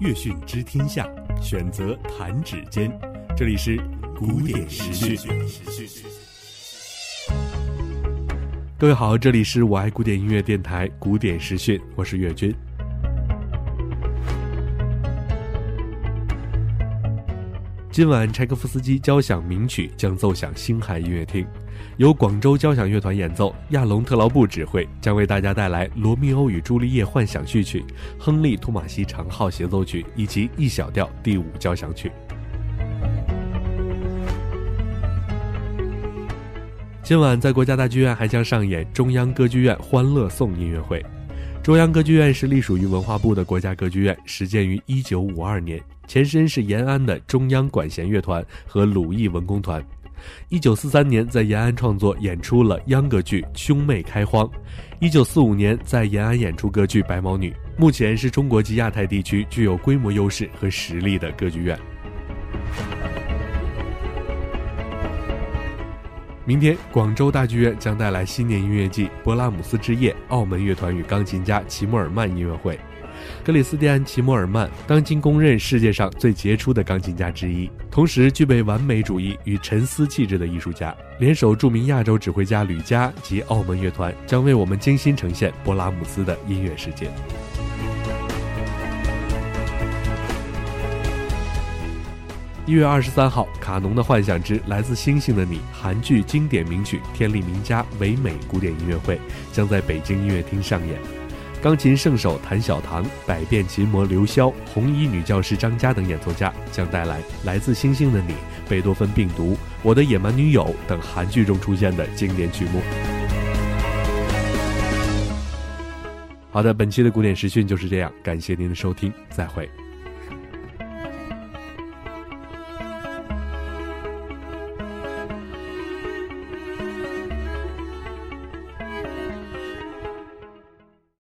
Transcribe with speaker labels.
Speaker 1: 乐讯知天下，选择弹指间。这里是古典时讯。各位好，这里是我爱古典音乐电台古典时讯，我是岳军。今晚柴可夫斯基交响名曲将奏响星海音乐厅，由广州交响乐团演奏，亚龙特劳布指挥，将为大家带来《罗密欧与朱丽叶》幻想序曲、亨利·托马西长号协奏曲以及 E 小调第五交响曲。今晚在国家大剧院还将上演中央歌剧院《欢乐颂》音乐会。中央歌剧院是隶属于文化部的国家歌剧院，始建于一九五二年，前身是延安的中央管弦乐团和鲁艺文工团。一九四三年在延安创作演出了秧歌剧《兄妹开荒》，一九四五年在延安演出歌剧《白毛女》。目前是中国及亚太地区具有规模优势和实力的歌剧院。明天，广州大剧院将带来新年音乐季《勃拉姆斯之夜》澳门乐团与钢琴家齐默尔曼音乐会。克里斯蒂安·齐默尔曼当今公认世界上最杰出的钢琴家之一，同时具备完美主义与沉思气质的艺术家。联手著名亚洲指挥家吕嘉及澳门乐团，将为我们精心呈现勃拉姆斯的音乐世界。一月二十三号，《卡农的幻想之来自星星的你》韩剧经典名曲《天利名家》唯美古典音乐会将在北京音乐厅上演。钢琴圣手谭小棠、百变琴魔刘潇、红衣女教师张佳等演奏家将带来《来自星星的你》、贝多芬病毒、我的野蛮女友等韩剧中出现的经典曲目。好的，本期的古典时讯就是这样，感谢您的收听，再会。